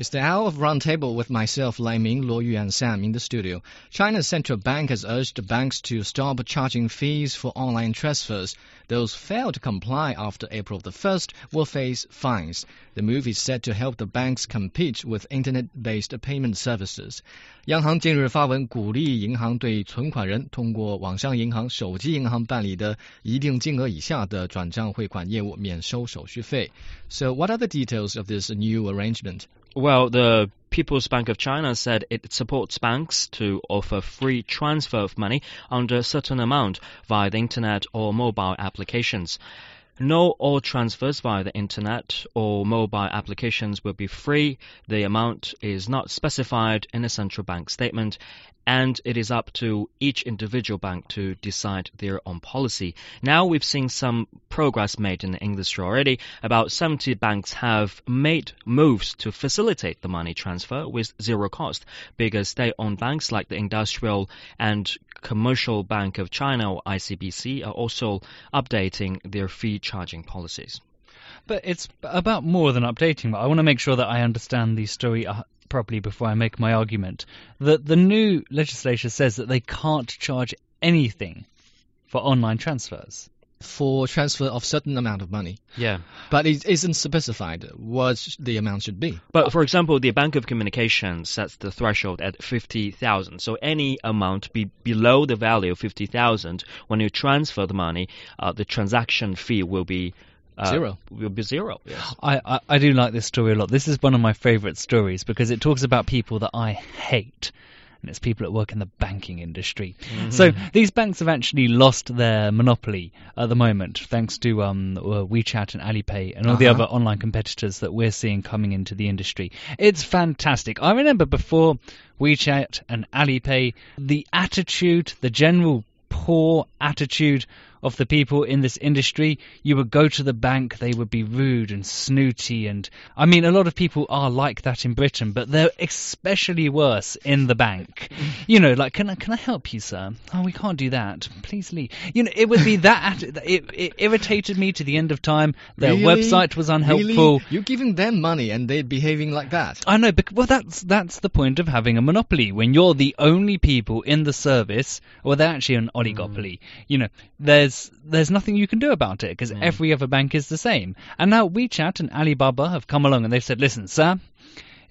It's the hour of roundtable with myself, Lai Ming, Luo Yu, and Sam in the studio. China's central bank has urged banks to stop charging fees for online transfers. Those fail to comply after April the 1st will face fines. The move is set to help the banks compete with internet-based payment services. 央行近日发文鼓励银行对存款人通过网上银行、手机银行办理的一定金额以下的转账汇款业务免收手续费。So, what are the details of this new arrangement? Well, the People's Bank of China said it supports banks to offer free transfer of money under a certain amount via the internet or mobile applications. No, all transfers via the internet or mobile applications will be free. The amount is not specified in a central bank statement, and it is up to each individual bank to decide their own policy. Now we've seen some progress made in the industry already. About 70 banks have made moves to facilitate the money transfer with zero cost. Bigger state-owned banks like the Industrial and Commercial Bank of China or ICBC are also updating their fee charging policies. But it's about more than updating. I want to make sure that I understand the story uh, properly before I make my argument. That the new legislation says that they can't charge anything for online transfers. For transfer of certain amount of money. Yeah. But it isn't specified what the amount should be. But for example, the Bank of Communications sets the threshold at 50,000. So any amount be below the value of 50,000, when you transfer the money, uh, the transaction fee will be uh, Zero. Will be zero. Yes. I, I, I do like this story a lot. This is one of my favourite stories because it talks about people that I hate. And it's people that work in the banking industry. So these banks have actually lost their monopoly at the moment, thanks to um, uh, WeChat and Alipay and all the Uh-huh. other online competitors that we're seeing coming into the industry. It's fantastic. I remember before WeChat and Alipay, the attitude, the general poor attitude of the people in this industry. You would go to the bank, they would be rude and snooty, and I mean, a lot of people are like that in Britain, but they're especially worse in the bank. You know, like, can I can I help you, sir? Oh, we can't do that. Please leave. You know, it would be that. It, it irritated me to the end of time. Their Really? website was unhelpful. Really? You're giving them money and they're behaving like that. I know, but well, that's that's the point of having a monopoly. When you're the only people in the service, or they're actually an oligopoly. Mm. You know, there's there's nothing you can do about it because hmm. every other bank is the same. And now WeChat and Alibaba have come along and they've said, listen, sir.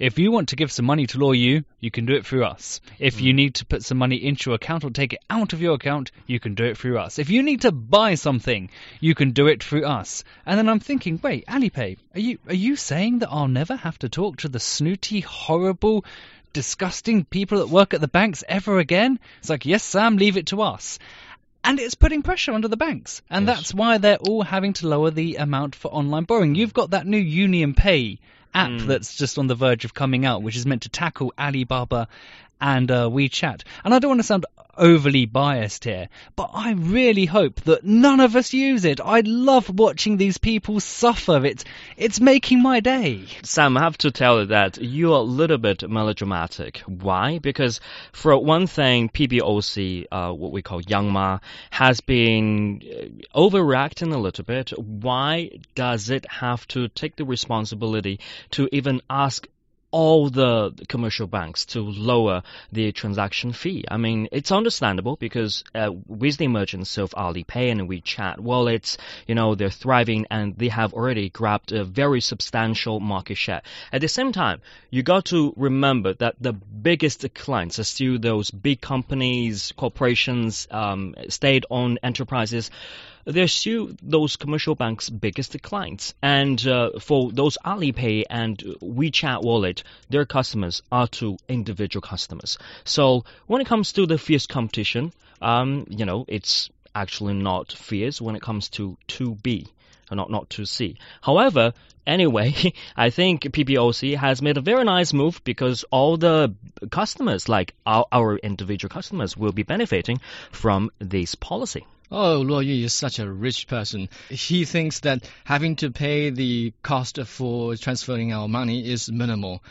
If you want to give some money to Luo Yu, you can do it through us. If you hmm. need to put some money into your account or take it out of your account, you can do it through us. If you need to buy something, you can do it through us. And then I'm thinking, wait, Alipay, are you are you saying that I'll never have to talk to the snooty, horrible, disgusting people that work at the banks ever again? It's like, yes, Sam, leave it to us. And it's putting pressure onto the banks. And Yes. that's why they're all having to lower the amount for online borrowing. You've got that new Union Pay app mm. that's just on the verge of coming out, which is meant to tackle Alibaba and uh, WeChat. And I don't want to sound overly biased here, but I really hope that none of us use it. I love watching these people suffer. It's it's making my day. Sam, I have to tell you that you're a little bit melodramatic. Why? Because for one thing, PBOC, uh, what we call Young Ma, has been uh, overreacting a little bit. Why does it have to take the responsibility to even ask all the commercial banks to lower the transaction fee. I mean, it's understandable because uh, with the emergence of Alipay and WeChat, wallets, you know they're thriving and they have already grabbed a very substantial market share. At the same time, you got to remember that the biggest clients are still those big companies, corporations, um, state-owned enterprises they're still those commercial banks' biggest clients. And uh, for those Alipay and WeChat wallet, their customers are to individual customers. So when it comes to the fierce competition, um, you know, it's actually not fierce when it comes to 2B. Not not to see. However, anyway, I think PBOC has made a very nice move because all the customers, like our, our individual customers, will be benefiting from this policy. Oh, Luo Yu is such a rich person. He thinks that having to pay the cost for transferring our money is minimal.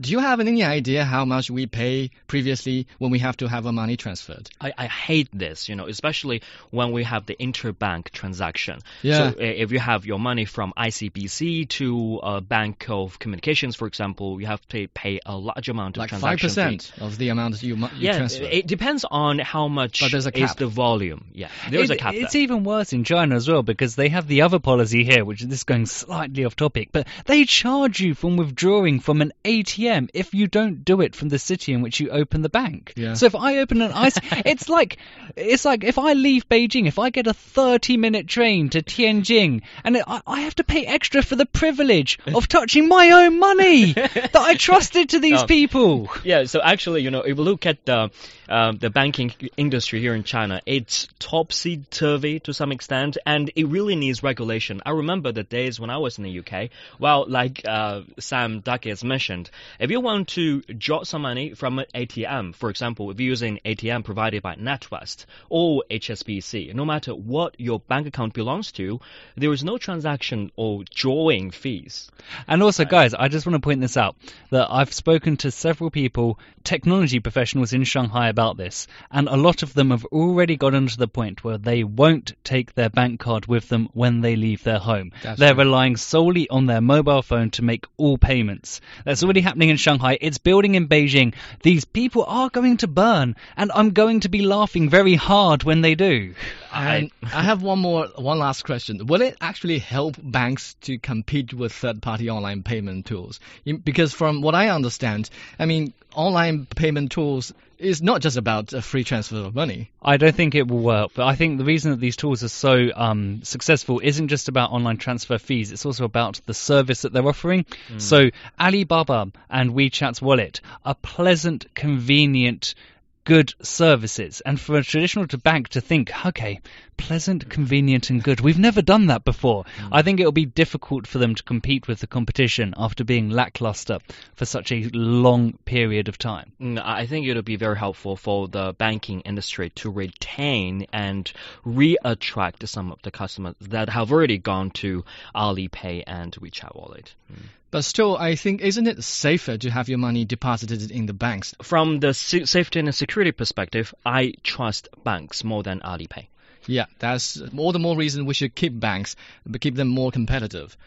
Do you have any idea how much we pay previously when we have to have our money transferred? I, I hate this, you know, especially when we have the interbank transaction. Yeah. So if you have your money from ICBC to a bank of communications, for example, you have to pay, pay a large amount of Like transaction five fee. percent of the amount you, mu- you Yeah, transfer. it depends on how much But there's a is cap. the volume. Yeah, there's It- a cap. It's there. even worse in China as well because they have the other policy here, which is this is going slightly off topic, but they charge you from withdrawing from an ATM if you don't do it from the city in which you open the bank. Yeah. So if I open an ice, it's like it's like if I leave Beijing, if I get a 30 minute train to Tianjin, and I, I have to pay extra for the privilege of touching my own money that I trusted to these Oh. people. Yeah, so actually, you know, if you look at the um, the banking industry here in China, it's topsy turvy to some extent, and it really needs regulation. I remember the days when I was in the UK. Well, like uh, Sam Ducky has mentioned, if you want to draw some money from an ATM, for example, if you're using ATM provided by NatWest or HSBC, no matter what your bank account belongs to, there is no transaction or drawing fees. And also, guys, I just want to point this out that I've spoken to several people, technology professionals in Shanghai about this, and a lot of them have already gotten to the point where they won't take their bank card with them when they leave their home. That's They're true. relying solely on their mobile phone to make all payments. That's already happening in Shanghai. It's building in Beijing. These people are going to burn, and I'm going to be laughing very hard when they do. And I have one more, one last question. Will it actually help banks to compete with third-party online payment tools? Because from what I understand, I mean, online payment tools is not just about a free transfer of money. I don't think it will work, but I think the reason that these tools are so um, successful isn't just about online transfer fees, it's also about the service that they're offering. So, Alibaba and WeChat's wallet are pleasant, convenient, good services. And for a traditional to bank to think, okay, pleasant, convenient, and good, we've never done that before. I think it'll be difficult for them to compete with the competition after being lackluster for such a long period of time. Mm, I think it'll be very helpful for the banking industry to retain and re-attract some of the customers that have already gone to Alipay and WeChat Wallet. But still, I think, isn't it safer to have your money deposited in the banks? From the safety and security perspective, I trust banks more than Alipay. Yeah, that's all the more reason we should keep banks, but keep them more competitive.